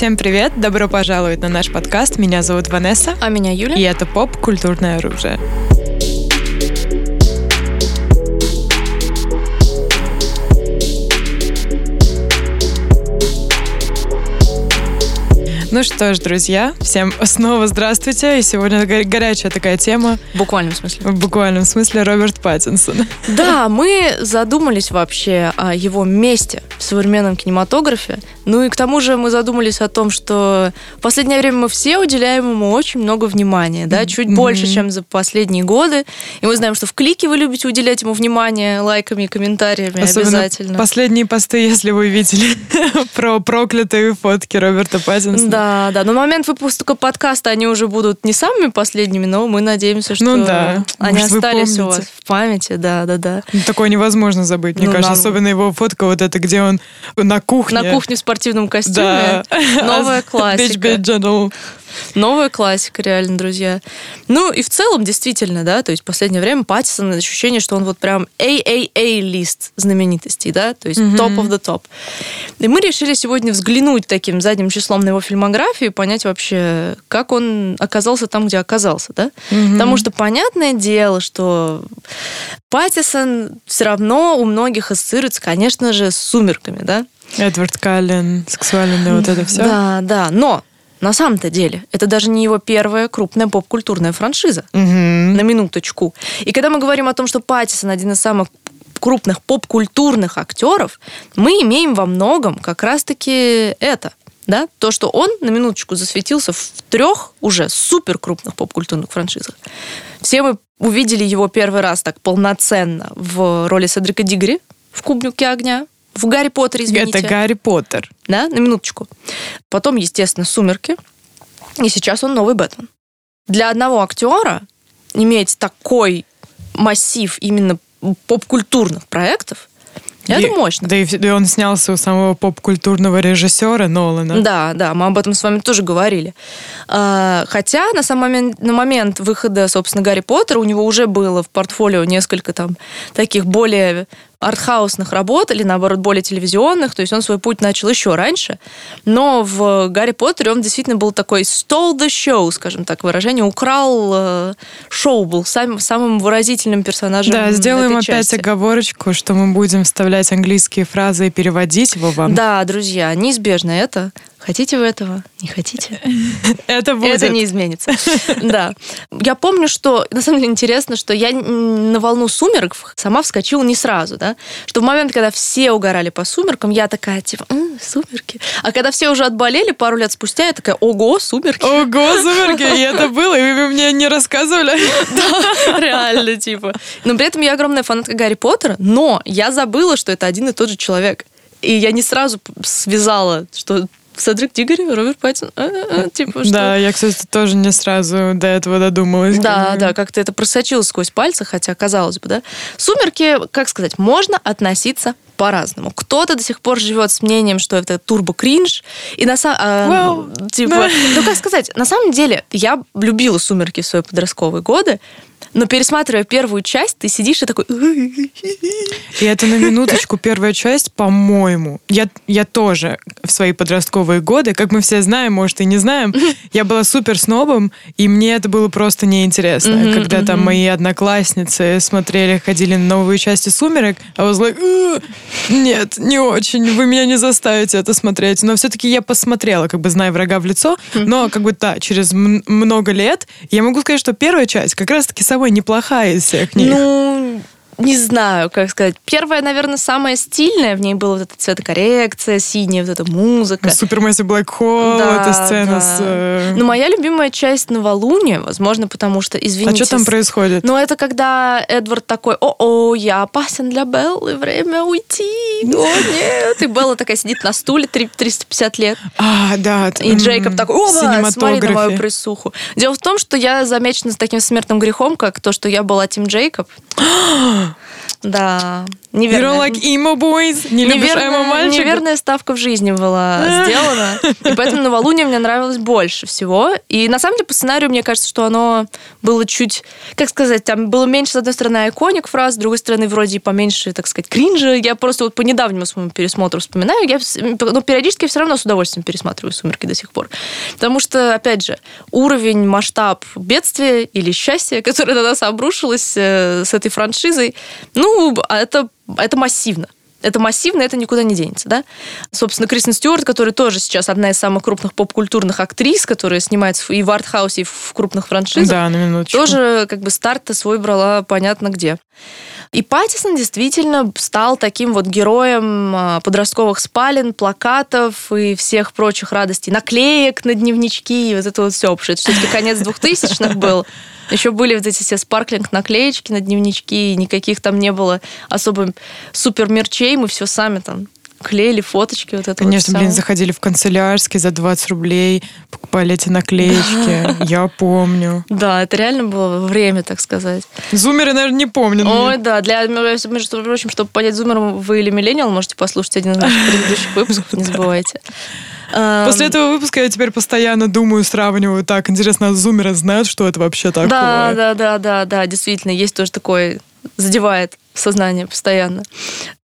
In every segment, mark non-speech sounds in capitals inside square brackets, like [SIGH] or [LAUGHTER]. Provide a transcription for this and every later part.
Всем привет! Добро пожаловать на наш подкаст. Меня зовут Ванесса. А меня Юля. И это поп «Культурное оружие». Ну что ж, друзья, всем снова здравствуйте. И сегодня горячая такая тема. В буквальном смысле. В буквальном смысле Роберт Паттинсон. [LAUGHS] Да, мы задумались вообще о его месте в современном кинематографе. Ну и к тому же мы задумались о том, что в последнее время мы все уделяем ему очень много внимания, да, чуть mm-hmm. больше, чем за последние годы. И мы знаем, что в клике вы любите уделять ему внимание лайками и комментариями Особенно обязательно. Последние посты, если вы видели [LAUGHS] про проклятые фотки Роберта Паттинсона. Да, да, да. Но момент выпуска подкаста они уже будут не самыми последними, но мы надеемся, что ну, да. они Может, остались у вас в памяти. Да, да, да. Ну, такое невозможно забыть, мне ну, кажется. Нам... Особенно его фотка вот эта, где он на кухне. На кухне в спортивном костюме. Да. Новая [LAUGHS] классика. Новая классика, реально, друзья. Ну и в целом, действительно, да, то есть в последнее время Паттисон, ощущение, что он вот прям AAA-лист знаменитостей, да, то есть mm-hmm. top of the top. И мы решили сегодня взглянуть таким задним числом на его фильмографию и понять вообще, как он оказался там, где оказался, да. Mm-hmm. Потому что понятное дело, что Паттисон все равно у многих ассоциируется, конечно же, с «Сумерками», да. Эдвард Каллен, сексуальный, вот это все. Да, да. Но на самом-то деле, это даже не его первая крупная поп-культурная франшиза. Угу. На минуточку. И когда мы говорим о том, что Паттисон один из самых крупных поп-культурных актеров, мы имеем во многом как раз-таки это. Да? То, что он на минуточку засветился в трех уже супер крупных поп-культурных франшизах. Все мы увидели его первый раз так полноценно в роли Седрика Дигри в «Кубнике огня», в Гарри Поттере, извините. Это Гарри Поттер. Да, на минуточку. Потом, естественно, «Сумерки». И сейчас он новый Бэтмен. Для одного актера иметь такой массив именно поп-культурных проектов, это и, мощно. Да и, и он снялся у самого поп-культурного режиссера Нолана. Да, да, мы об этом с вами тоже говорили. А, хотя на самом момент, на момент выхода, собственно, Гарри Поттера у него уже было в портфолио несколько там таких более артхаусных работ или, наоборот, более телевизионных. То есть он свой путь начал еще раньше. Но в «Гарри Поттере» он действительно был такой stole the show, скажем так, выражение. Украл э, шоу, был сам, самым выразительным персонажем Да, сделаем опять части. оговорочку, что мы будем вставлять английские фразы и переводить его вам. Да, друзья, неизбежно это. Хотите вы этого? Не хотите? [LAUGHS] Это будет. Это не изменится. [LAUGHS] Да. Я помню, что, на самом деле, интересно, что я на волну сумерок сама вскочила не сразу, да, что в момент, когда все угорали по сумеркам, я такая, типа, сумерки. А когда все уже отболели пару лет спустя, я такая, ого, сумерки. Ого, [LAUGHS] сумерки. И это было, и вы мне не рассказывали. Да, реально, типа. Но при этом я огромная фанатка Гарри Поттера, но я забыла, что это один и тот же человек. И я не сразу связала, что Седрик Дигори, Роберт Паттинсон, а, а, а, типа что? Да, я, кстати, тоже не сразу до этого додумалась. Да, да, как-то это просочилось сквозь пальцы, хотя казалось бы, да. «Сумерки», как сказать, можно относиться по-разному. Кто-то до сих пор живет с мнением, что это турбо-кринж. И на самом... Well, типа, ну, как сказать, на самом деле, я любила «Сумерки» в свои подростковые годы, но пересматривая первую часть, ты сидишь и такой... И это на минуточку первая часть, по-моему. Я, я тоже в свои подростковые годы, как мы все знаем, может и не знаем, [LAUGHS] я была супер снобом, и мне это было просто неинтересно. Mm-hmm, когда mm-hmm. там мои одноклассницы смотрели, ходили на новые части «Сумерек», а was like, нет, не очень, вы меня не заставите это смотреть. Но все-таки я посмотрела, как бы зная врага в лицо, но как бы да, через много лет я могу сказать, что первая часть как раз-таки самая неплохая из всех них. Ну, не знаю, как сказать. Первая, наверное, самая стильная. В ней была вот эта цветокоррекция, синяя вот эта музыка. Супермасси Black Hole, да, эта сцена да. с... Э, Но моя любимая часть Новолуния, возможно, потому что, извините... А что там происходит? Ну, это когда Эдвард такой, о-о, я опасен для Беллы, время уйти. О, нет. И Белла такая сидит на стуле 350 лет. А, да. И Джейкоб такой, о, смотри на мою присуху. Дело в том, что я замечена с таким смертным грехом, как то, что я была Тим Джейкоб. [GASPS] [GASPS] Да. Неверная. You don't like emo boys? Не любишь emo мальчиков? Неверная ставка в жизни была [LAUGHS] сделана. И поэтому новолуние мне нравилось больше всего. И на самом деле по сценарию мне кажется, что оно было чуть, как сказать, там было меньше, с одной стороны, иконик фраз, с другой стороны, вроде и поменьше, так сказать, кринжа. Я просто вот по недавнему своему пересмотру вспоминаю. Я, ну, периодически все равно с удовольствием пересматриваю «Сумерки» до сих пор. Потому что, опять же, уровень, масштаб бедствия или счастья, [LAUGHS] которое на нас обрушилось э, с этой франшизой, ну, это это массивно. Это массивно, это никуда не денется, да? Собственно, Кристен Стюарт, которая тоже сейчас одна из самых крупных поп-культурных актрис, которая снимается и в артхаусе, и в крупных франшизах. Да, на минуточку. Тоже как бы старт свой брала понятно где. И Паттисон действительно стал таким вот героем а, подростковых спален, плакатов и всех прочих радостей, наклеек на дневнички, и вот это вот все, потому что это конец двухтысячных был. Еще были вот эти все спарклинг наклеечки на дневнички, и никаких там не было особо супер мерчей, мы все сами там клеили фоточки вот это Конечно, вот блин, заходили в канцелярский за 20 рублей, покупали эти наклеечки. [LAUGHS] Я помню. Да, это реально было время, так сказать. Зумеры, наверное, не помнят. Ой, да. Для, между прочим, чтобы понять, зумер вы или миллениал, можете послушать один из наших предыдущих выпусков, не [LAUGHS] забывайте. После этого выпуска я теперь постоянно думаю, сравниваю. Так, интересно, зумеры знают, что это вообще такое? Да, да, да, да, да, действительно, есть тоже такой задевает сознание постоянно.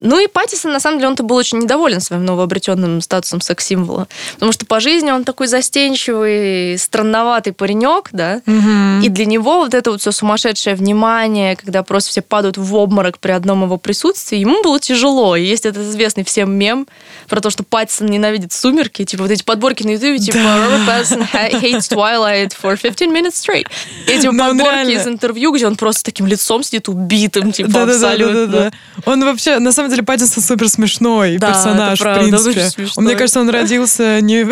Ну и Паттисон, на самом деле, он-то был очень недоволен своим новообретенным статусом секс-символа. Потому что по жизни он такой застенчивый, странноватый паренек, да, угу. и для него вот это вот все сумасшедшее внимание, когда просто все падают в обморок при одном его присутствии, ему было тяжело. И есть этот известный всем мем про то, что Паттисон ненавидит сумерки, типа вот эти подборки на ютубе, типа Robert Pattinson hates Twilight for 15 minutes straight. Эти [LAUGHS] подборки из интервью, где он просто таким лицом сидит убитым, типа да, абсолютно да, да, да. Он вообще, на самом деле, Паттинсон супер смешной да, персонаж, в принципе. Он, мне кажется, он родился не,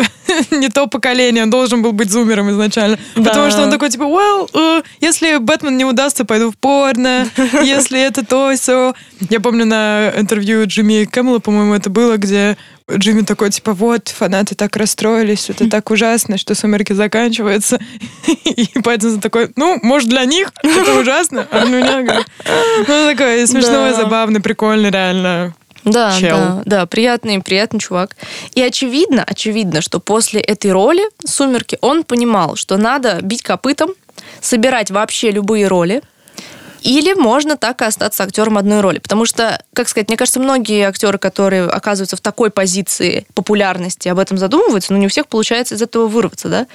[LAUGHS] не то поколение, он должен был быть зумером изначально. Да. Потому что он такой, типа, well, uh, если Бэтмен не удастся, пойду в порно, [LAUGHS] если это то, все. Я помню на интервью Джимми Кэмела, по-моему, это было, где Джимми такой, типа, вот, фанаты так расстроились, это [LAUGHS] так ужасно, что «Сумерки» заканчиваются. [LAUGHS] И Паттинсон такой, ну, может, для них это [LAUGHS] ужасно, а для меня, говорит, ну, такой смешной, да. забавный, прикольный, реально. Да, Чел. да, да, приятный, приятный чувак. И очевидно, очевидно, что после этой роли «Сумерки» он понимал, что надо бить копытом, собирать вообще любые роли, или можно так и остаться актером одной роли. Потому что, как сказать, мне кажется, многие актеры, которые оказываются в такой позиции популярности, об этом задумываются, но не у всех получается из этого вырваться, да? И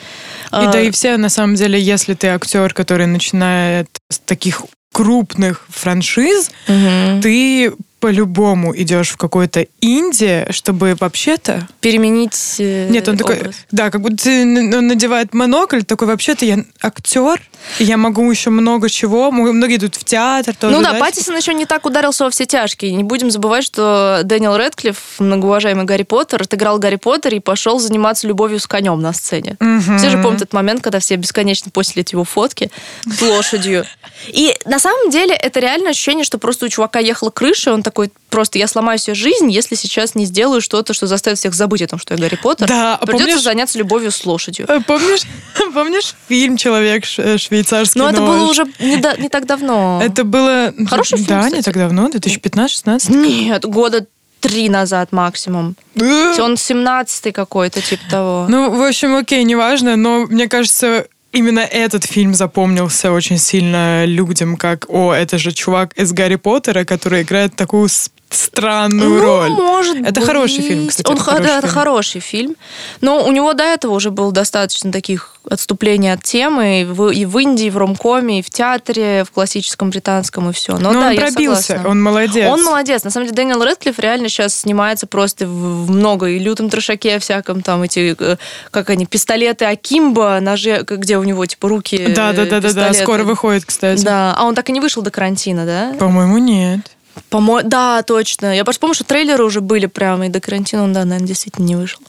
а... да и все, на самом деле, если ты актер, который начинает с таких крупных франшиз, угу. ты по-любому идешь в какой-то инди, чтобы вообще-то... Переменить э, Нет, он образ. такой... Да, как будто он надевает монокль, такой, вообще-то я актер, я могу еще много чего. Многие идут в театр тоже. Ну да, да Паттисон еще не так ударился во все тяжкие. Не будем забывать, что Дэниел Рэдклифф, многоуважаемый Гарри Поттер, отыграл Гарри Поттер и пошел заниматься любовью с конем на сцене. Угу. Все же помнят этот момент, когда все бесконечно постили его фотки с лошадью. И на самом деле это реально ощущение, что просто у чувака ехала крыша, он такой, просто я сломаю себе жизнь, если сейчас не сделаю что-то, что заставит всех забыть о том, что я Гарри Поттер. Да, а Придется помнишь, заняться любовью с лошадью. Э, помнишь, [LAUGHS] помнишь фильм «Человек э, швейцарский Но это было уже не, да, не так давно. Это было... Хороший фильм, Да, кстати. не так давно, 2015-16. Нет, года три назад максимум. Он 17-й какой-то, типа того. Ну, в общем, окей, неважно, но мне кажется, именно этот фильм запомнился очень сильно людям, как, о, это же чувак из Гарри Поттера, который играет такую странную ну, роль. Может это быть. хороший фильм, кстати. Он это, хороший, да, фильм. это хороший фильм. Но у него до этого уже было достаточно таких отступлений от темы и в, и в Индии, и в ромкоме, и в театре, в классическом британском, и все. Но, Но да, он пробился, он молодец. Он молодец. На самом деле Дэниел Рэдклифф реально сейчас снимается просто в, много и лютом трошаке всяком, там эти, э, как они, пистолеты Акимба, ножи, где у него типа руки Да, да, да, да, да, скоро выходит, кстати. Да, а он так и не вышел до карантина, да? По-моему, нет. По-моему, да, точно. Я просто помню, что трейлеры уже были прямо, и до карантина он, да, наверное, действительно не вышел.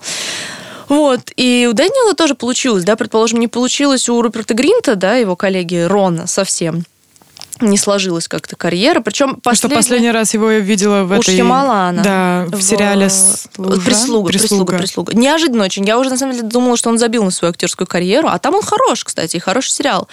Вот, и у Дэниела тоже получилось, да, предположим, не получилось у Руперта Гринта, да, его коллеги Рона совсем. Не сложилась как-то карьера. Причем последний... Что последний раз его я видела в этой... Шьямалана. Да, в, в сериале Служа. Прислуга, прислуга, прислуга. Неожиданно очень. Я уже, на самом деле, думала, что он забил на свою актерскую карьеру, а там он хорош, кстати, хороший сериал.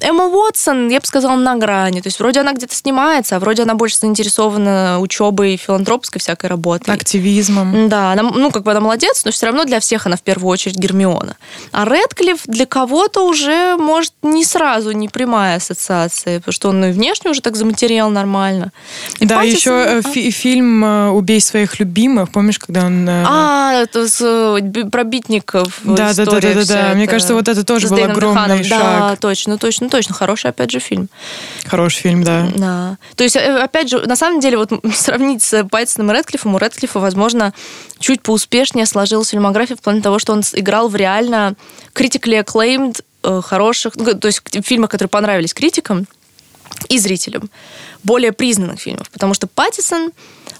Эмма Уотсон, я бы сказала, на грани. То есть вроде она где-то снимается, а вроде она больше заинтересована учебой, филантропской всякой работой. Активизмом. Да, она, ну, как бы она молодец, но все равно для всех она в первую очередь Гермиона. А Редклифф для кого-то уже, может, не сразу, не прямая ассоциация, потому что он и внешне уже так заматериал нормально. И да, Паттисон... еще э, а? фи- фильм э, «Убей своих любимых», помнишь, когда он... Э, а, это с, про битников да, да, да, да, да, да. Мне кажется, вот это тоже был огромный шаг. Да, точно, точно, точно. Хороший, опять же, фильм. Хороший фильм, да. Да. То есть, опять же, на самом деле, вот [LAUGHS] сравнить с Пайтсоном и Редклиффом, у Редклиффа, возможно, чуть поуспешнее сложилась фильмография в плане того, что он играл в реально critically acclaimed хороших, ну, то есть фильмах, которые понравились критикам, и зрителям более признанных фильмов. Потому что Паттисон,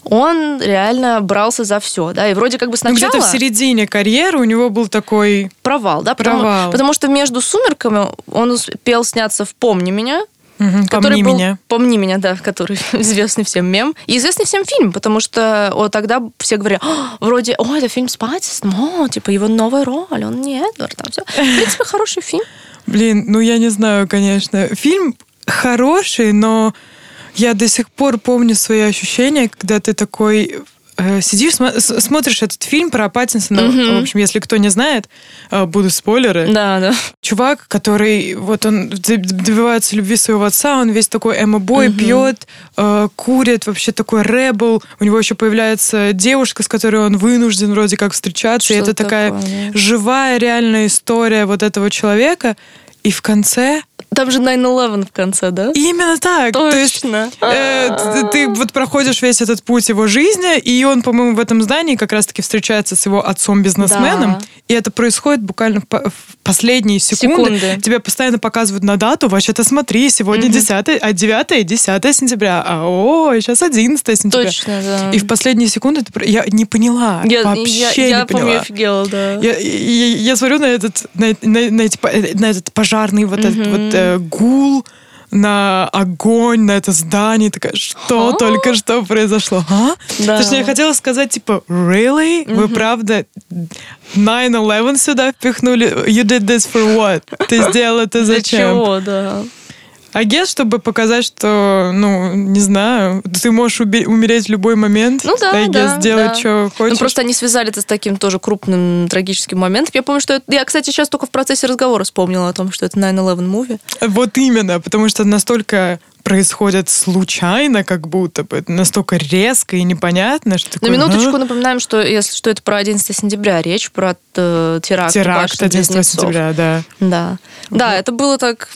он реально брался за все, да, и вроде как бы сначала... Ну, где-то в середине карьеры у него был такой... Провал, да, Провал. Потому, потому что между «Сумерками» он успел сняться в «Помни меня», Угу, который помни был, меня. Помни меня, да, который [LAUGHS] известный всем мем. И известный всем фильм, потому что о, тогда все говорили, вроде, о, это фильм с Паттисоном, о, типа его новая роль, он не Эдвард, там все. В принципе, хороший фильм. Блин, ну я не знаю, конечно. Фильм хороший, но я до сих пор помню свои ощущения, когда ты такой э, сидишь, см- смотришь этот фильм про Паттинсона. Mm-hmm. В общем, если кто не знает, э, будут спойлеры. Да, да. Чувак, который вот он добивается любви своего отца, он весь такой эмо-бой, mm-hmm. пьет, э, курит, вообще такой ребл. У него еще появляется девушка, с которой он вынужден вроде как встречаться. Что и это такое, такая да? живая, реальная история вот этого человека. И в конце там же 9-11 в конце, да? Именно так. Точно. То есть, э, ты, вот проходишь весь этот путь его жизни, и он, по-моему, в этом здании как раз-таки встречается с его отцом-бизнесменом, да. и это происходит буквально в, последние секунды. секунды. Тебе постоянно показывают на дату, вообще-то смотри, сегодня угу. 10, а 9 10 сентября, а о, сейчас 11 сентября. Точно, да. И в последние секунды ты, я не поняла, я, вообще я, я, не поняла. Я офигела, да. Я, я, я смотрю на этот, на, на, на, эти, на этот пожарный вот угу. этот вот э, гул, на огонь, на это здание, такая, что а? только что произошло, а? Да. Точнее, я хотела сказать, типа, really? Вы правда 9-11 сюда впихнули? You did this for what? Ты сделал это зачем? Для чего, да. Агент, чтобы показать, что, ну, не знаю, ты можешь умереть в любой момент. Ну да, да. сделать, да. что хочешь. Ну, просто они связали это с таким тоже крупным трагическим моментом. Я помню, что это... Я, кстати, сейчас только в процессе разговора вспомнила о том, что это 9-11 movie. Вот именно, потому что настолько происходят случайно, как будто бы. настолько резко и непонятно, что такое... На минуточку а? напоминаем, что, если, что это про 11 сентября речь, про э, теракт. Теракт 11 сентября, да. Да. Вот. Да, это было так...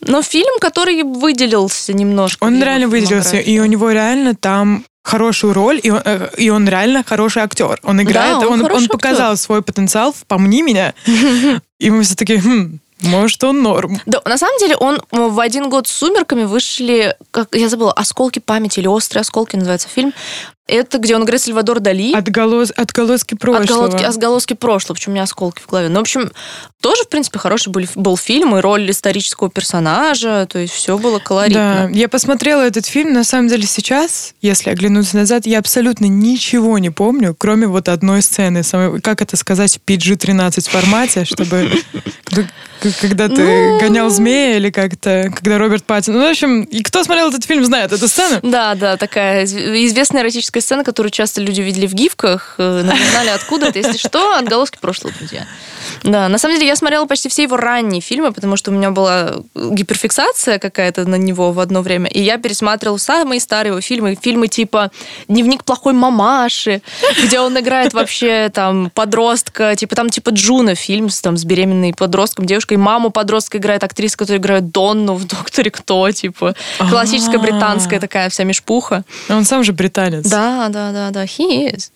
Но фильм, который выделился немножко. Он реально выделился, и у него реально там хорошую роль, и он, э, и он реально хороший актер. Он играет, да, он, он, он показал актер. свой потенциал, помни меня. [LAUGHS] И мы все таки хм, может, он норм. Да, на самом деле он в один год с «Сумерками» вышли, как я забыла, «Осколки памяти» или «Острые осколки» называется фильм. Это где он играет Сальвадор Дали. Отголос, отголоски прошлого. Отголоски, отголоски прошлого, почему у меня осколки в голове. Ну, в общем, тоже, в принципе, хороший был, был фильм и роль исторического персонажа, то есть все было колоритно. Да, я посмотрела этот фильм, на самом деле сейчас, если оглянуться назад, я абсолютно ничего не помню, кроме вот одной сцены, как это сказать, PG-13 формате, чтобы [LAUGHS] когда ты ну... гонял змея или как-то, когда Роберт Паттин. Ну, в общем, и кто смотрел этот фильм, знает эту сцену. Да, да, такая известная эротическая сцена, которую часто люди видели в гифках, э, знали откуда это, если что, отголоски прошлого, друзья. Да, на самом деле я смотрела почти все его ранние фильмы, потому что у меня была гиперфиксация какая-то на него в одно время, и я пересматривала самые старые его фильмы, фильмы типа «Дневник плохой мамаши», где он играет вообще там подростка, типа там типа Джуна фильм с, там, с беременной подростком, девушкой, маму подростка играет актриса, которая играет Донну в «Докторе Кто», типа классическая британская такая вся мешпуха. Он сам же британец. Да, да, да, да, he is.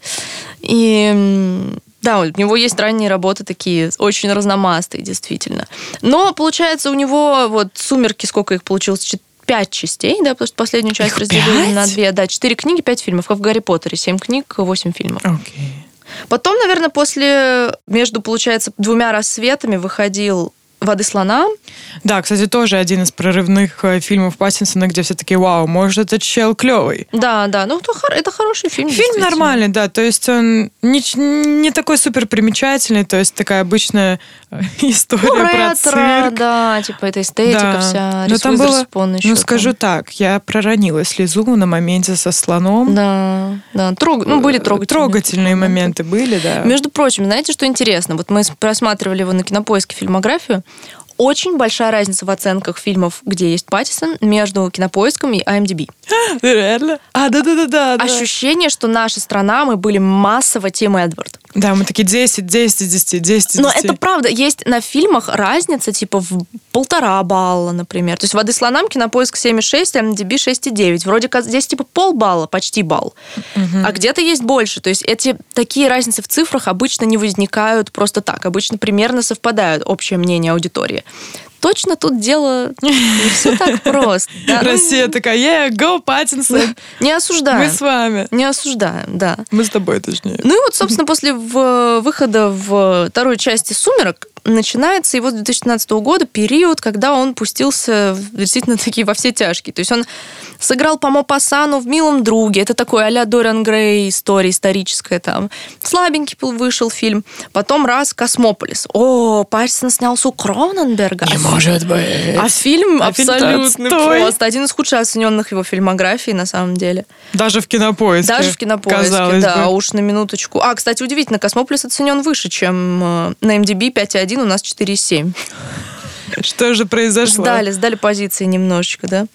И да, у него есть ранние работы такие, очень разномастые, действительно. Но, получается, у него вот «Сумерки», сколько их получилось? пять частей, да, потому что последнюю часть Их разделили пять? на две. Да, четыре книги, пять фильмов, как в «Гарри Поттере». Семь книг, восемь фильмов. Okay. Потом, наверное, после, между, получается, двумя рассветами выходил «Воды слона». Да, кстати, тоже один из прорывных э, фильмов Паттинсона, где все таки вау, может, этот чел клевый. Да, да, ну это хороший фильм. Фильм нормальный, да, то есть он не, не такой супер примечательный, то есть такая обычная [LAUGHS] история ну, про ретро, цирк. да, типа это эстетика да. вся, Но там было, еще, ну скажу там. так, я проронила слезу на моменте со слоном. Да, да, Трог... ну были трогательные. Трогательные моменты были, да. Между прочим, знаете, что интересно? Вот мы просматривали его на кинопоиске фильмографию, очень большая разница в оценках фильмов, где есть Паттисон, между Кинопоиском и IMDb. [LAUGHS] Реально? А, да-да-да. Ощущение, что наша страна, мы были массово Тим Эдвард. Да, мы такие 10, 10, 10, 10, 10. Но это правда. Есть на фильмах разница типа в полтора балла, например. То есть «Воды слонам» кинопоиск 7,6, а MDB 6,9. Вроде как здесь типа полбалла, почти балл. Угу. А где-то есть больше. То есть эти такие разницы в цифрах обычно не возникают просто так. Обычно примерно совпадают общее мнение аудитории точно тут дело не все так [LAUGHS] просто. Да? Россия такая, yeah, go, Паттинсон. Не осуждаем. Мы с вами. Не осуждаем, да. Мы с тобой, точнее. Ну и вот, собственно, после выхода в второй части «Сумерок» начинается его с 2015 года период, когда он пустился действительно такие во все тяжкие. То есть он сыграл по Мопассану в «Милом друге». Это такой а-ля Дориан Грей история историческая там. Слабенький вышел фильм. Потом раз «Космополис». О, Паттинсон снялся у Кроненберга. Не может быть. А фильм а абсолютно просто. Один из худших оцененных его фильмографий, на самом деле. Даже в кинопоиске. Даже в кинопоиске, да, бы. уж на минуточку. А, кстати, удивительно, «Космополис» оценен выше, чем э, на IMDb 5.1 1, у нас 4,7. Что же произошло? Сдали, сдали позиции немножечко, да.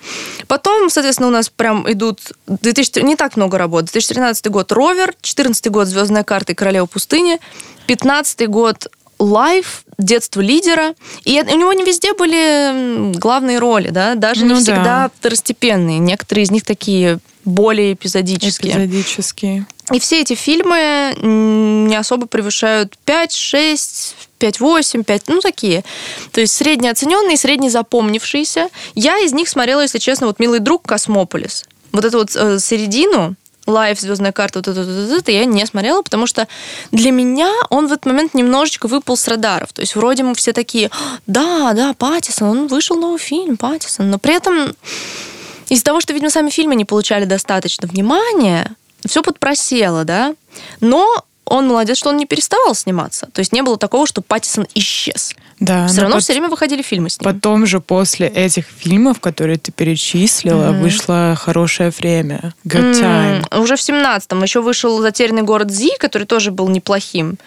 Потом, соответственно, у нас прям идут 2000, не так много работ. 2013 год «Ровер», 2014 год «Звездная карта» и «Королева пустыни», 2015 год «Лайф», «Детство лидера». И у него не везде были главные роли, да, даже ну, не всегда да. второстепенные. Некоторые из них такие более эпизодические. Эпизодические. И все эти фильмы не особо превышают 5, 6, 5-8, 5, ну такие. То есть среднеоцененные, среднезапомнившиеся. Я из них смотрела, если честно, вот «Милый друг» «Космополис». Вот эту вот э, середину, Лайф, звездная карта, вот это, вот это, я не смотрела, потому что для меня он в этот момент немножечко выпал с радаров. То есть вроде мы все такие, да, да, Паттинсон, он вышел новый фильм, Паттинсон, но при этом из-за того, что, видимо, сами фильмы не получали достаточно внимания, все подпросело, да. Но он молодец, что он не переставал сниматься. То есть не было такого, что Паттисон исчез. Да, все равно под... все время выходили фильмы с ним. Потом же после этих фильмов, которые ты перечислила, mm-hmm. вышло хорошее время. Good time. Mm-hmm. Уже в семнадцатом еще вышел «Затерянный город Зи», который тоже был неплохим.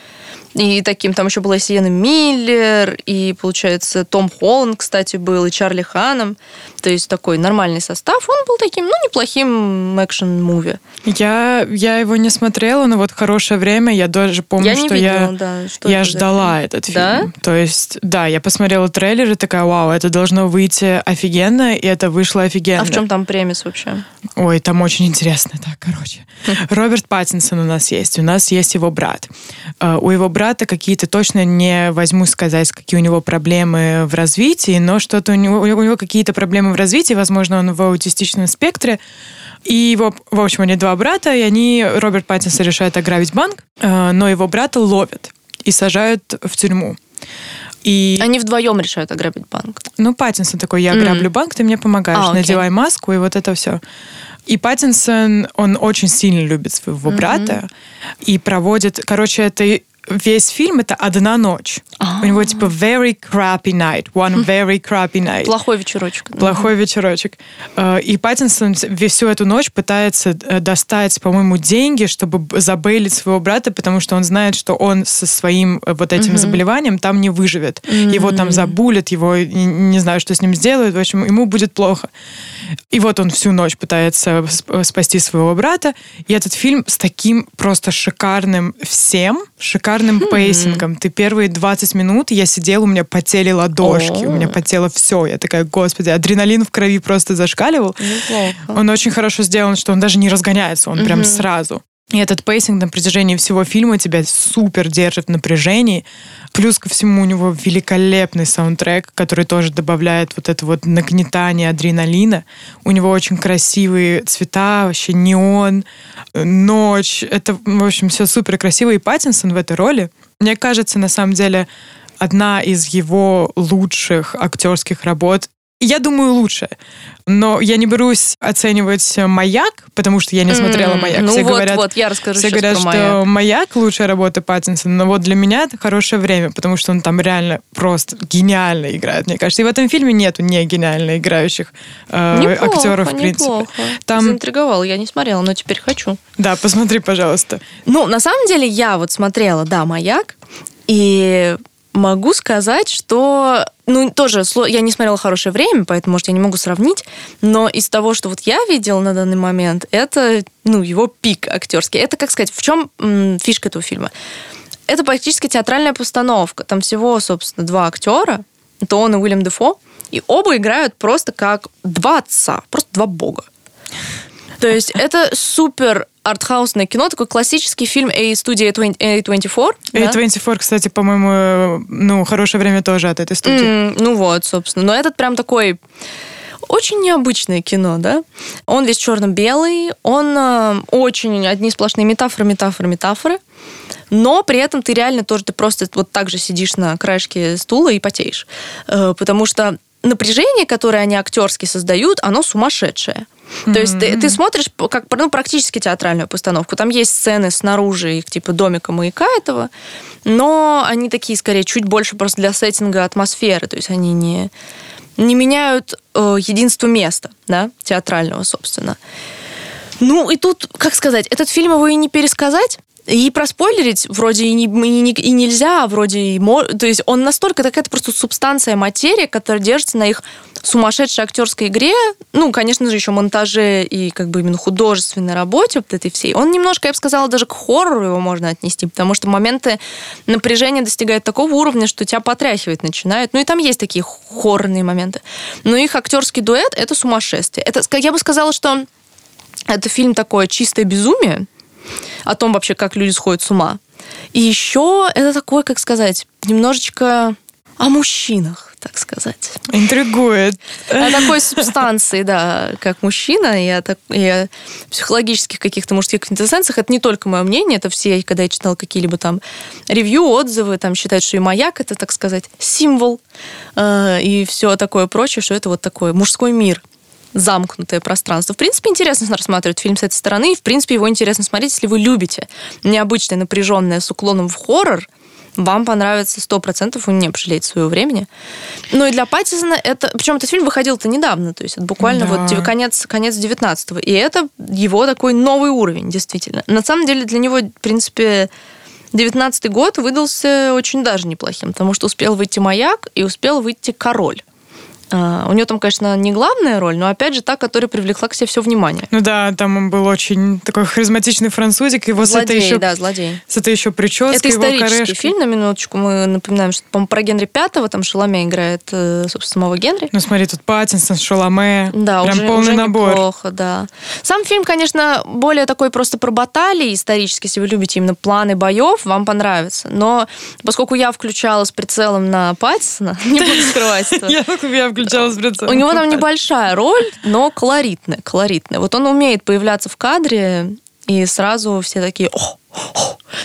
И таким там еще была Сиена Миллер, и, получается, Том Холланд, кстати, был, и Чарли Ханом. То есть такой нормальный состав. Он был таким, ну, неплохим экшен-муви. Я, я его не смотрела, но вот хорошее время. Я даже помню, я что, видела, я, да, что я ждала этот фильм. Да? То есть, да, я посмотрела трейлер и такая, вау, это должно выйти офигенно, и это вышло офигенно. А в чем там премис вообще? Ой, там очень интересно. Так, короче. [LAUGHS] Роберт Паттинсон у нас есть. У нас есть его брат. Э, у его брата какие-то, точно не возьму сказать, какие у него проблемы в развитии, но что-то у него, у него какие-то проблемы в развитии, возможно, он в аутистичном спектре. И его, в общем, они два брата, и они, Роберт Паттинсон решает ограбить банк, э, но его брата ловят и сажают в тюрьму. И... Они вдвоем решают ограбить банк. Ну, Паттинсон такой, я граблю mm. банк, ты мне помогаешь, а, надевай маску, и вот это все. И Паттинсон, он очень сильно любит своего mm-hmm. брата и проводит... Короче, это весь фильм это одна ночь. А-а-а. У него типа very crappy night, one хм. very crappy night. Плохой вечерочек. Плохой mm вечерочек. Э, и Паттинсон всю эту ночь пытается э, достать, по-моему, деньги, чтобы забейлить своего брата, потому что он знает, что он со своим э, вот этим mm-hmm. заболеванием там не выживет. Mm-hmm. Его там забулят, его не знаю, что с ним сделают. В общем, ему будет плохо. И вот он всю ночь пытается спасти своего брата. И этот фильм с таким просто шикарным всем, шикарным mm-hmm. пейсингом. Ты первые 20 минут, я сидела, у меня потели ладошки, у меня потело все. Я такая, господи, адреналин в крови просто зашкаливал. Он очень хорошо сделан, что он даже не разгоняется, он прям сразу. И этот пейсинг на протяжении всего фильма тебя супер держит в напряжении. Плюс ко всему у него великолепный саундтрек, который тоже добавляет вот это вот нагнетание адреналина. У него очень красивые цвета, вообще неон, ночь. Это, в общем, все супер красиво. И Паттинсон в этой роли, мне кажется, на самом деле, одна из его лучших актерских работ. Я думаю, лучше. Но я не берусь оценивать «Маяк», потому что я не смотрела «Маяк». Ну все вот, говорят, вот, я расскажу Все говорят, что «Маяк» лучшая работа Паттинсона, но вот для меня это хорошее время, потому что он там реально просто гениально играет, мне кажется. И в этом фильме нету не гениально играющих э, неплохо, актеров, в принципе. Неплохо. Там... Заинтриговал, я не смотрела, но теперь хочу. Да, посмотри, пожалуйста. Ну, на самом деле, я вот смотрела, да, «Маяк», и могу сказать, что ну, тоже, я не смотрела «Хорошее время», поэтому, может, я не могу сравнить, но из того, что вот я видела на данный момент, это, ну, его пик актерский. Это, как сказать, в чем фишка этого фильма? Это практически театральная постановка. Там всего, собственно, два актера. Это он и Уильям Дефо. И оба играют просто как два отца, просто два бога. То есть это супер артхаусное кино, такой классический фильм A студии A24. A24, да? кстати, по-моему, ну, хорошее время тоже от этой студии. Mm, ну вот, собственно. Но этот прям такой очень необычное кино, да? Он весь черно-белый, он э, очень одни сплошные метафоры, метафоры, метафоры. Но при этом ты реально тоже, ты просто вот так же сидишь на краешке стула и потеешь. Э, потому что напряжение, которое они актерски создают, оно сумасшедшее. Mm-hmm. То есть ты, ты смотришь как ну, практически театральную постановку. Там есть сцены снаружи их типа домика маяка этого, но они такие скорее чуть больше просто для сеттинга атмосферы. То есть они не, не меняют э, единство места, да, театрального, собственно. Ну, и тут, как сказать, этот фильм его и не пересказать, и проспойлерить вроде и, не, и, не, и нельзя, а вроде и мож... То есть он настолько такая просто субстанция, материя, которая держится на их сумасшедшей актерской игре, ну, конечно же, еще монтаже и как бы именно художественной работе вот этой всей. Он немножко, я бы сказала, даже к хоррору его можно отнести, потому что моменты напряжения достигают такого уровня, что тебя потряхивать начинает. Ну, и там есть такие хоррорные моменты. Но их актерский дуэт — это сумасшествие. Это, я бы сказала, что это фильм такое чистое безумие, о том вообще, как люди сходят с ума. И еще это такое, как сказать, немножечко о мужчинах, так сказать. Интригует. О такой субстанции, да, как мужчина, и о, так, и о психологических каких-то мужских квинтэссенциях. Это не только мое мнение, это все, когда я читала какие-либо там ревью, отзывы, там считают, что и маяк это, так сказать, символ, э, и все такое прочее, что это вот такой мужской мир замкнутое пространство. В принципе, интересно рассматривать фильм с этой стороны, и, в принципе, его интересно смотреть, если вы любите необычное, напряженное, с уклоном в хоррор, вам понравится сто процентов, вы не пожалеете своего времени. Ну и для Паттисона это... Причем этот фильм выходил-то недавно, то есть это буквально да. вот конец, конец 19-го. И это его такой новый уровень, действительно. На самом деле для него, в принципе, 19 год выдался очень даже неплохим, потому что успел выйти «Маяк» и успел выйти «Король». А, у нее там, конечно, не главная роль, но опять же та, которая привлекла к себе все внимание. Ну да, там он был очень такой харизматичный французик. Его злодей, с этой еще, да, злодей. С этой еще прической, Это исторический корешкой. фильм, на минуточку. Мы напоминаем, что, по про Генри Пятого, там Шаломе играет, э, собственно, самого Генри. Ну смотри, тут Паттинсон, Шаломе. Да, Прям уже, полный уже набор. неплохо, да. Сам фильм, конечно, более такой просто про баталии исторически, если вы любите именно планы боев, вам понравится. Но поскольку я включала с прицелом на Паттисона, [LAUGHS] не буду скрывать [LAUGHS] Я включала с прицелом него там небольшая роль, но колоритная, колоритная. Вот он умеет появляться в кадре, и сразу все такие, о,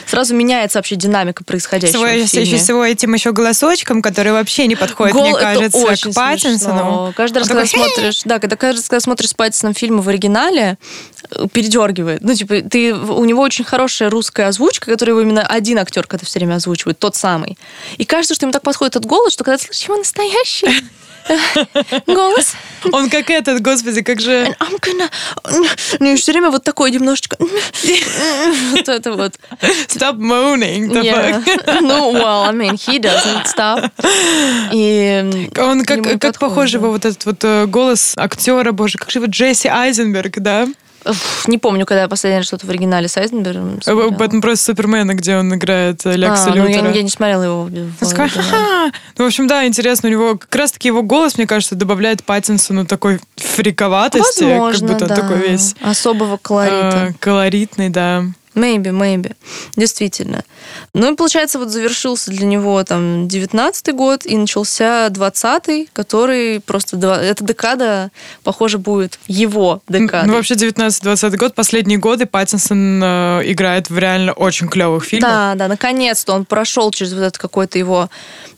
сразу меняется вообще динамика происходящего Свой, в фильме. Еще всего этим еще голосочком, который вообще не подходит, Гол, мне кажется, очень к Паттинсону. Каждый раз, когда смотришь, да, когда каждый раз, когда смотришь с Паттинсоном фильмы в оригинале, э, передергивает. Ну, типа, ты, у него очень хорошая русская озвучка, которую именно один актер, когда все время озвучивает, тот самый. И кажется, что ему так подходит этот голос, что когда ты слышишь его настоящий, голос. Он как этот, господи, как же... Gonna... Ну, и все время вот такой немножечко... Вот это вот. Stop moaning. Yeah. Ну, well, I mean, he doesn't stop. И Он как, как похож его вот этот вот э, голос актера, боже, как же его Джесси Айзенберг, да? Не помню, когда я последний раз что-то в оригинале с Айзенбергом э, смотрела. Бэтмен Супермена, где он играет э, Лекса а, ну, я, я не смотрела его. Такой, ну, в общем, да, интересно. У него как раз-таки его голос, мне кажется, добавляет Паттинсону такой фриковатости. Возможно, как будто да. такой весь... Особого колорита. Э, колоритный, да. Maybe, maybe. Действительно. Ну и получается, вот завершился для него там 19 год и начался 20-й, который просто... Эта декада, похоже, будет его декадой. Ну, вообще 19-20 год, последние годы Паттинсон э, играет в реально очень клевых фильмах. Да, да, наконец-то он прошел через вот это какое-то его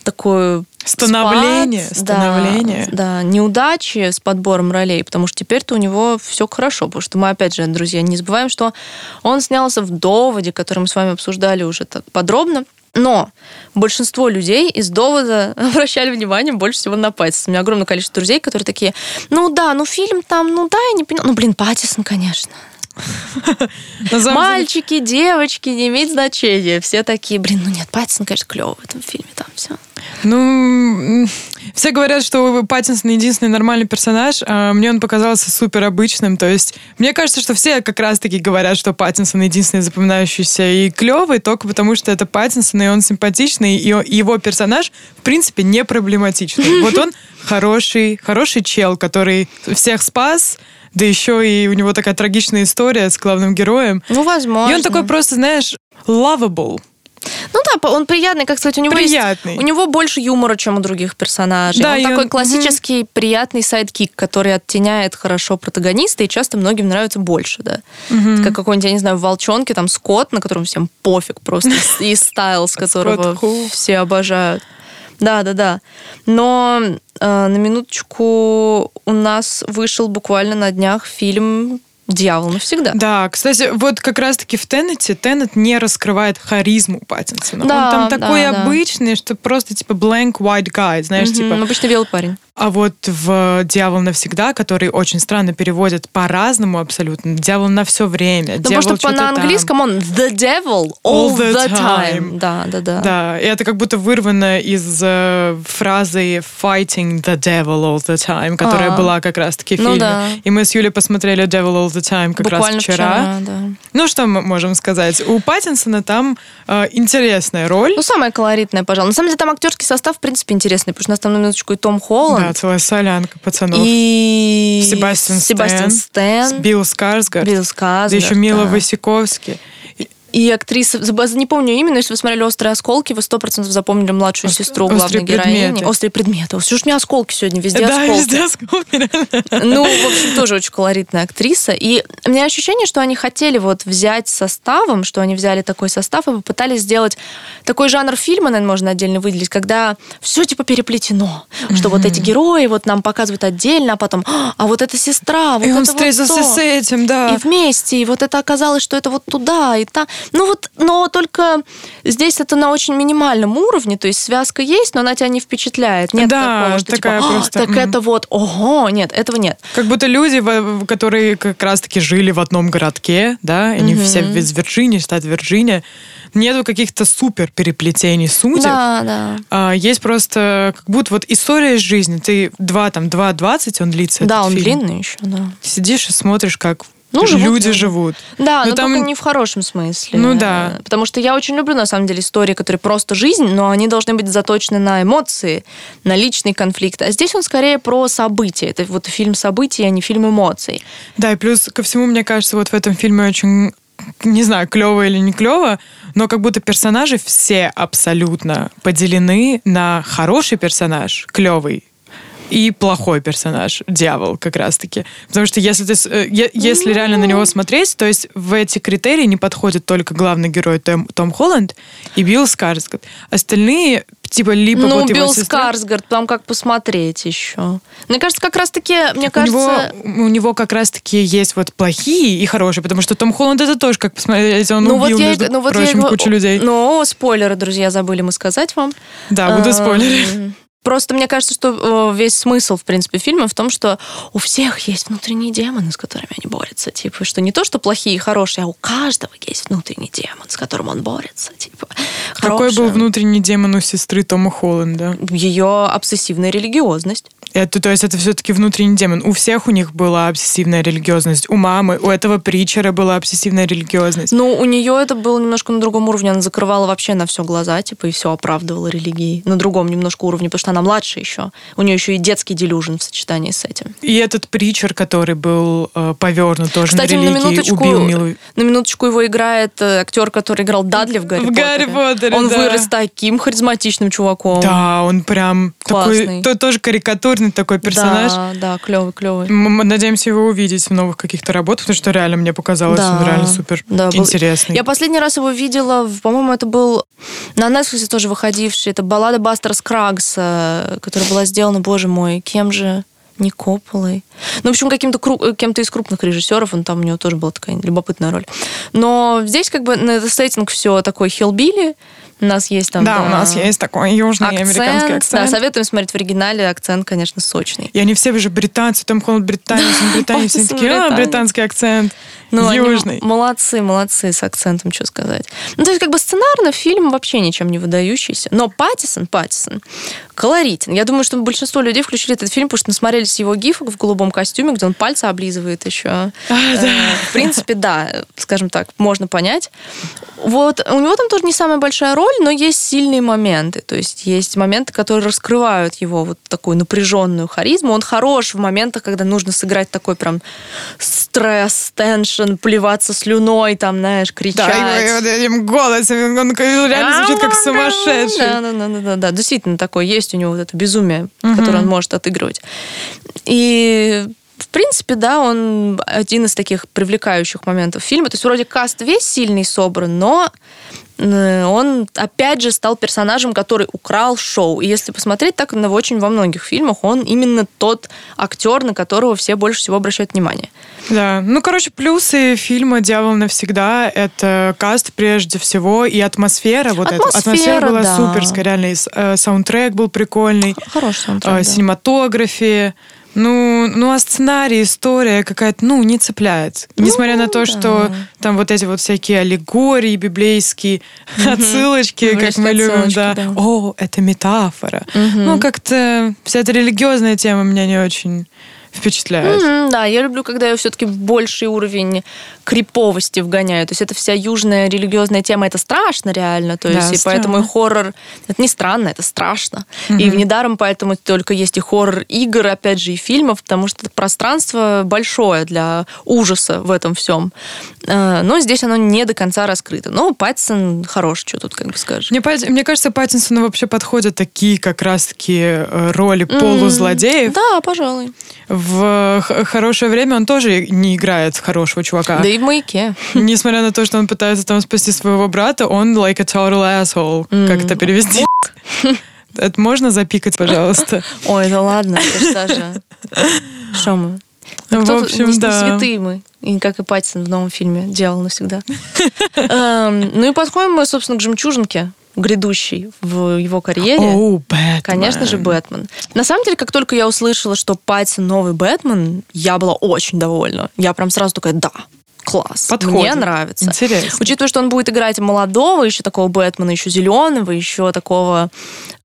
такое Становление, спад, становление. Да, да, неудачи с подбором ролей, потому что теперь-то у него все хорошо, потому что мы, опять же, друзья, не забываем, что он снялся в «Доводе», который мы с вами обсуждали уже так подробно, но большинство людей из довода [LAUGHS] обращали внимание больше всего на Паттисон. У меня огромное количество друзей, которые такие, ну да, ну фильм там, ну да, я не понимаю. Ну, блин, Паттисон, конечно. [LAUGHS] Мальчики, девочки, не имеет значения. Все такие, блин, ну нет, Паттинсон, конечно, клевый в этом фильме, там все. Ну, все говорят, что Паттинсон единственный нормальный персонаж, а мне он показался супер обычным. То есть, мне кажется, что все как раз-таки говорят, что Паттинсон единственный запоминающийся и клевый, только потому что это Паттинсон, и он симпатичный, и его персонаж, в принципе, не проблематичный. Вот он [LAUGHS] хороший, хороший чел, который всех спас, да еще и у него такая трагичная история с главным героем. Ну, возможно. И он такой просто, знаешь, lovable. Ну да, он приятный, как сказать, у него приятный. Есть, у него больше юмора, чем у других персонажей. Да, он такой он... классический угу. приятный сайдкик, который оттеняет хорошо протагониста, и часто многим нравится больше, да. Угу. Как какой-нибудь, я не знаю, в Волчонке, там Скотт, на котором всем пофиг просто, [LAUGHS] и Стайлс, которого все обожают. Да, да, да. Но э, на минуточку у нас вышел буквально на днях фильм Дьявол навсегда. Да, кстати, вот как раз-таки в Теннете Теннет не раскрывает харизму Паттинсона. Да, Он там такой да, обычный, да. что просто типа blank white guy, знаешь, угу, типа... Обычно белый парень. А вот в «Дьявол навсегда», который очень странно переводят по-разному абсолютно. «Дьявол на все время». Ну, потому что на английском он «the devil all, all the, the time. time». Да, да, да. Да, и это как будто вырвано из э, фразы «fighting the devil all the time», которая а, была как раз-таки в ну, фильме. Да. И мы с Юлей посмотрели «Devil all the time» как Буквально раз вчера. вчера да. Ну, что мы можем сказать? У Паттинсона там э, интересная роль. Ну, самая колоритная, пожалуй. На самом деле там актерский состав, в принципе, интересный, потому что у нас там на минуточку и Том Холланд, да, целая солянка пацанов. И Себастьян, Себастьян Стэн. Стэн. Билл Скарсгард. Билл Скарсгард, Да еще Мила да. Васиковский. И актриса, не помню именно, если вы смотрели «Острые осколки», вы сто процентов запомнили младшую Ост... сестру главной героини. «Острые предметы». Все ж у меня осколки сегодня, везде да, осколки. везде осколки. Ну, в общем, тоже очень колоритная актриса. И у меня ощущение, что они хотели вот взять составом, что они взяли такой состав и попытались сделать такой жанр фильма, наверное, можно отдельно выделить, когда все типа переплетено. Что вот эти герои вот нам показывают отдельно, а потом, а вот эта сестра, вот и это он встретился вот с этим, да. И вместе, и вот это оказалось, что это вот туда, и там. Ну вот, но только здесь это на очень минимальном уровне, то есть связка есть, но она тебя не впечатляет. Нет да, такого, что такая типа, просто... так это вот, ого, нет, этого нет. Как будто люди, которые как раз-таки жили в одном городке, да, они угу. все из Вирджинии, штат Вирджиния, нету каких-то супер переплетений судеб. Да, да. А, есть просто как будто вот история из жизни. Ты два там, два двадцать он длится. Да, он фильм. длинный еще, да. Сидишь и смотришь, как ну, живут люди люди. живут. Да, но, но там... только не в хорошем смысле. Ну да. Потому что я очень люблю, на самом деле, истории, которые просто жизнь, но они должны быть заточены на эмоции, на личный конфликт. А здесь он скорее про события. Это вот фильм событий, а не фильм эмоций. Да, и плюс ко всему, мне кажется, вот в этом фильме очень не знаю, клево или не клево, но как будто персонажи все абсолютно поделены на хороший персонаж, клевый, и плохой персонаж, дьявол как раз-таки. Потому что если, ты, э, если реально на него смотреть, то есть в эти критерии не подходит только главный герой Том, Том Холланд и Билл Скарсгард. Остальные типа либо ну, вот Билл его Скарсгард, там как посмотреть еще. Мне кажется, как раз-таки, мне кажется... У него, у него как раз-таки есть вот плохие и хорошие, потому что Том Холланд это тоже как посмотреть, он ну, убил, вот я, между ну, вот прочим, я, кучу людей. Ну, спойлеры, друзья, забыли мы сказать вам. Да, буду спойлерить. [LAUGHS] Просто мне кажется, что э, весь смысл, в принципе, фильма в том, что у всех есть внутренние демоны, с которыми они борются. Типа, что не то, что плохие и хорошие, а у каждого есть внутренний демон, с которым он борется. Типа, Какой был внутренний демон у сестры Тома Холланда? Ее обсессивная религиозность. Это, то есть это все-таки внутренний демон. У всех у них была обсессивная религиозность. У мамы, у этого притчера была обсессивная религиозность. Ну, у нее это было немножко на другом уровне. Она закрывала вообще на все глаза, типа, и все оправдывала религией. На другом немножко уровне, потому что она младше еще. У нее еще и детский делюжен в сочетании с этим. И этот притчер, который был э, повернут тоже Кстати, на религии, на минуточку, убил милую... На минуточку его играет э, актер, который играл Дадли в Гарри в Поттере. Гарри Поттере, Он да. вырос таким харизматичным чуваком. Да, он прям Классный. такой, то, тоже карикатурный такой персонаж. Да, да, клевый, клевый. Мы надеемся его увидеть в новых каких-то работах, потому что реально мне показалось, да, он реально супер да, интересный. Я последний раз его видела, по-моему, это был на Netflix тоже выходивший, это баллада Бастера Скрагса, которая была сделана, боже мой, кем же? не Копполой. Ну, в общем, каким-то кру- кем-то из крупных режиссеров, он там у него тоже была такая любопытная роль. Но здесь как бы на сеттинг все такой хилбили, у нас есть там... Да, да у нас есть такой южный акцент, американский акцент. Да, советуем смотреть в оригинале, акцент, конечно, сочный. И они все же британцы, Том Холланд британец, [LAUGHS] британец, все такие, а, британский акцент. Ну, Южный. молодцы, молодцы с акцентом, что сказать. Ну, то есть, как бы сценарно фильм вообще ничем не выдающийся. Но Паттисон, Паттисон, колоритен. Я думаю, что большинство людей включили этот фильм, потому что насмотрелись его гифок в голубом костюме, где он пальцы облизывает еще. А, да. Э, в принципе, да, скажем так, можно понять. Вот, у него там тоже не самая большая роль, но есть сильные моменты. То есть есть моменты, которые раскрывают его вот такую напряженную харизму. Он хорош в моментах, когда нужно сыграть такой прям стресс, теншн, должен плеваться слюной, там, знаешь, кричать. Да, вот этим голосом, он реально звучит как сумасшедший. Да, да, да, да, да, действительно такое есть у него вот это безумие, которое он может отыгрывать. И в принципе, да, он один из таких привлекающих моментов фильма. То есть вроде каст весь сильный собран, но он опять же стал персонажем, который украл шоу. И если посмотреть, так в очень во многих фильмах он именно тот актер, на которого все больше всего обращают внимание. Да, ну, короче, плюсы фильма «Дьявол навсегда» — это каст прежде всего и атмосфера. Вот атмосфера, эта. атмосфера была да. суперская, реально. И э, саундтрек был прикольный. Хороший саундтрек, э, да. Синематография. Ну, ну, а сценарий, история какая-то, ну, не цепляет. Ну, Несмотря на то, да. что там вот эти вот всякие аллегории библейские, угу. отсылочки, как мы любим, да. да. О, это метафора. Угу. Ну, как-то вся эта религиозная тема меня не очень впечатляет. Mm-hmm, да, я люблю, когда я все-таки больший уровень криповости вгоняю. То есть это вся южная религиозная тема, это страшно реально. То есть, да, и странно. поэтому и хоррор, это не странно, это страшно. Mm-hmm. И в недаром поэтому только есть и хоррор игр, опять же, и фильмов, потому что пространство большое для ужаса в этом всем. Э, но здесь оно не до конца раскрыто. Но Паттинсон хорош, что тут как бы скажешь. Мне, мне кажется, Паттинсону вообще подходят такие как раз-таки э, роли полузлодеев. Mm-hmm. Да, пожалуй в хорошее время он тоже не играет хорошего чувака. Да и в маяке. Несмотря на то, что он пытается там спасти своего брата, он like a total asshole. Mm. Как это перевести? Это можно запикать, пожалуйста? Ой, да ладно, же... Что мы? Ну, в общем, не, да. святые мы. И как и Паттисон в новом фильме «Дьявол навсегда». Эм, ну и подходим мы, собственно, к «Жемчужинке» грядущий в его карьере. Oh, Бэтмен. Конечно же, Бэтмен. На самом деле, как только я услышала, что Паттин новый Бэтмен, я была очень довольна. Я прям сразу такая, да, класс. Подходит. Мне нравится. Интересно. Учитывая, что он будет играть молодого, еще такого Бэтмена, еще зеленого, еще такого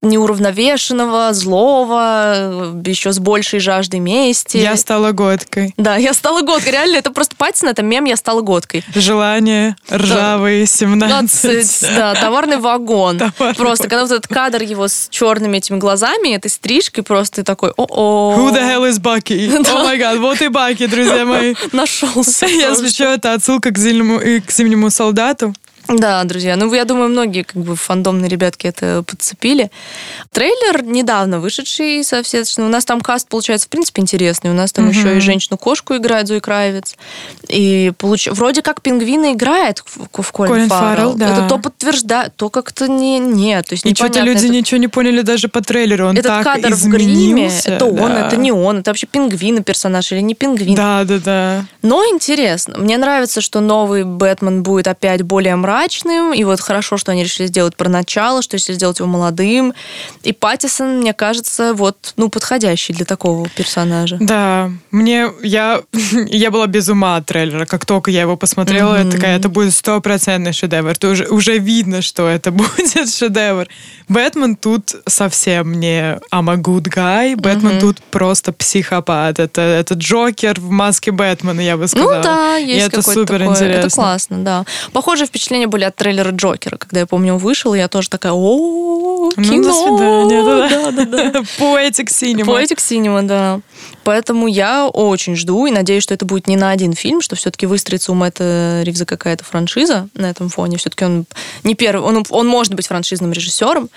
неуравновешенного, злого, еще с большей жаждой мести. Я стала годкой. Да, я стала годкой. Реально, это просто Паттин, это мем «Я стала годкой». Желание, ржавые, 17. Да, товарный вагон. [LAUGHS] Товарный просто, когда вот этот кадр его с черными этими глазами, этой стрижкой, просто такой о-о. Who the hell is Bucky? О май гад, вот и Баки, друзья мои. Нашелся. Если что, это отсылка к зимнему, к зимнему солдату. Да, друзья. Ну, я думаю, многие как бы фандомные ребятки это подцепили. Трейлер недавно вышедший, соответственно. У нас там каст, получается, в принципе, интересный. У нас там угу. еще и женщину-кошку играет Зои Кравец. И получ... вроде как пингвина играет в, в Колин, Колин Фаррелл. Фаррелл да. Это то подтверждает, то как-то не... Нет. То есть и что-то люди это... ничего не поняли даже по трейлеру. Он Этот так кадр изменился. в гриме, это он, да. это не он. Это вообще пингвин персонаж или не пингвин. Да, да, да. Но интересно. Мне нравится, что новый Бэтмен будет опять более мрачный мрачным, и вот хорошо, что они решили сделать про начало, что решили сделать его молодым. И Паттисон, мне кажется, вот, ну, подходящий для такого персонажа. Да, мне, я, [LAUGHS] я была без ума от трейлера. Как только я его посмотрела, mm-hmm. я такая, это будет стопроцентный шедевр. Это уже, уже видно, что это [LAUGHS] будет шедевр. Бэтмен тут совсем не I'm a good guy. Бэтмен mm-hmm. тут просто психопат. Это, это Джокер в маске Бэтмена, я бы ну сказала. Ну да, есть И это супер такое. интересно. Это классно, да. Похожие впечатления были от трейлера Джокера, когда я помню вышел, я тоже такая, о, кино. Ну, до свидания. Да, да, да. Poetic Cinema. Poetic Cinema, да. Поэтому я очень жду и надеюсь, что это будет не на один фильм, что все-таки выстроится у Мэтта Ривза какая-то франшиза на этом фоне. Все-таки он не первый, он, он может быть франшизным режиссером,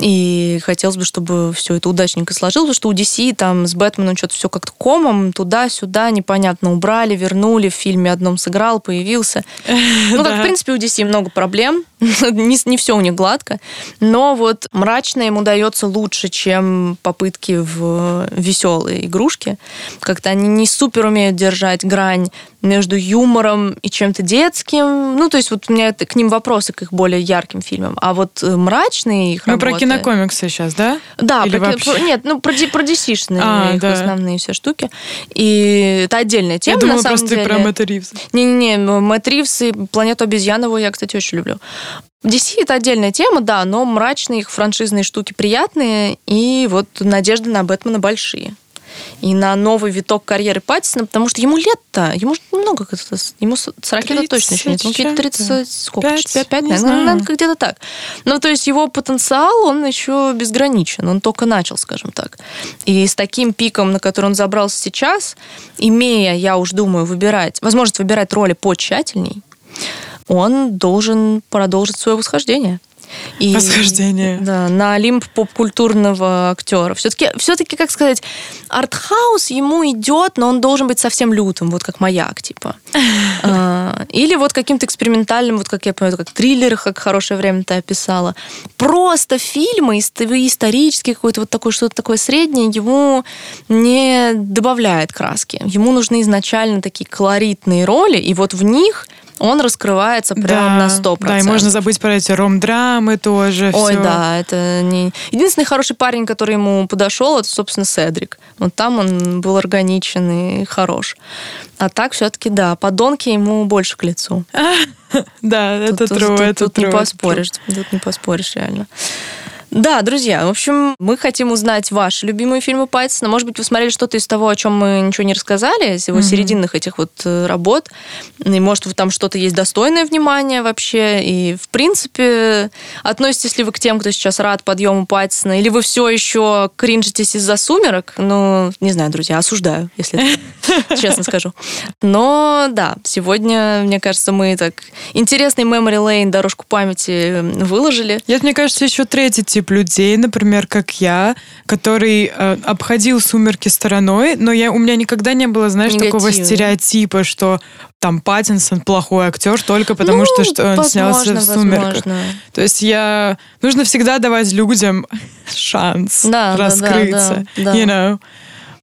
и хотелось бы, чтобы все это удачненько сложилось, потому что у DC там с Бэтменом что-то все как-то комом, туда-сюда, непонятно, убрали, вернули, в фильме одном сыграл, появился. [LAUGHS] Ну, как, в принципе, у DC много проблем, [LAUGHS] не, не все у них гладко, но вот мрачно им удается лучше, чем попытки в веселые игрушки. Как-то они не супер умеют держать грань между юмором и чем-то детским. Ну, то есть вот у меня это, к ним вопросы к их более ярким фильмам. А вот э, мрачные их Мы работы... про кинокомиксы сейчас, да? Да, Или про, вообще? нет, ну, про, про DC-шные а, их да. основные все штуки. И это отдельная тема, я думала, на самом просто деле. ты про Мэтта Ривза. Не-не-не, Мэтт Ривз и «Планету обезьяновую» я, кстати, очень люблю. DC это отдельная тема, да, но мрачные их франшизные штуки приятные, и вот надежды на Бэтмена большие и на новый виток карьеры Паттисона, потому что ему лет-то, ему немного, ему 40 лет точно еще нет, ему какие-то 30, сколько, 5, 5 наверное, где-то так. Ну, то есть его потенциал, он еще безграничен, он только начал, скажем так. И с таким пиком, на который он забрался сейчас, имея, я уж думаю, выбирать, возможность выбирать роли потщательней, он должен продолжить свое восхождение. И, Восхождение. Да, на олимп поп-культурного актера. Все-таки, все-таки, как сказать, артхаус ему идет, но он должен быть совсем лютым, вот как маяк, типа. [LAUGHS] А, или вот каким-то экспериментальным, вот как я понимаю, как триллеры, как хорошее время ты описала. Просто фильмы исторические, какой-то вот такой, что-то такое среднее, ему не добавляет краски. Ему нужны изначально такие колоритные роли, и вот в них он раскрывается прям да, на 100%. Да, и можно забыть про эти ром-драмы тоже. Ой, все. да, это не... Единственный хороший парень, который ему подошел, это, собственно, Седрик. Вот там он был органичен и хорош. А так все-таки, да, подонки ему больше к лицу. [LAUGHS] Да, это true, это Тут не поспоришь, тут не поспоришь реально. Да, друзья, в общем, мы хотим узнать ваши любимые фильмы Пайтсона. Может быть, вы смотрели что-то из того, о чем мы ничего не рассказали, из его mm-hmm. серединных этих вот э, работ. И может, там что-то есть достойное внимания вообще. И, в принципе, относитесь ли вы к тем, кто сейчас рад подъему Пайтсона, или вы все еще кринжитесь из-за сумерок? Ну, не знаю, друзья, осуждаю, если [LAUGHS] честно скажу. Но, да, сегодня, мне кажется, мы так интересный memory lane, дорожку памяти выложили. Нет, мне кажется, еще третий тип тип людей, например, как я, который э, обходил сумерки стороной, но я, у меня никогда не было, знаешь, Негативно. такого стереотипа, что там Паттинсон плохой актер только потому, ну, что, что он возможно, снялся в сумерках. Возможно. То есть я... Нужно всегда давать людям [LAUGHS] шанс да, раскрыться. Да, да, да. You know?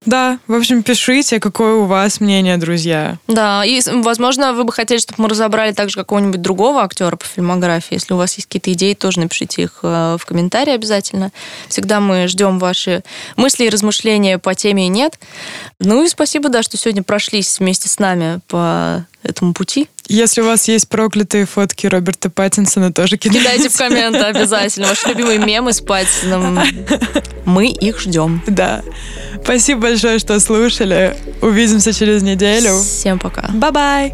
Да, в общем, пишите, какое у вас мнение, друзья. Да, и, возможно, вы бы хотели, чтобы мы разобрали также какого-нибудь другого актера по фильмографии. Если у вас есть какие-то идеи, тоже напишите их э, в комментарии обязательно. Всегда мы ждем ваши мысли и размышления по теме нет. Ну и спасибо, да, что сегодня прошлись вместе с нами по этому пути. Если у вас есть проклятые фотки Роберта Паттинсона, тоже кидайте. Кидайте в комменты обязательно. Ваши любимые мемы с Паттинсоном. Мы их ждем. Да. Спасибо большое, что слушали. Увидимся через неделю. Всем пока. Bye-bye.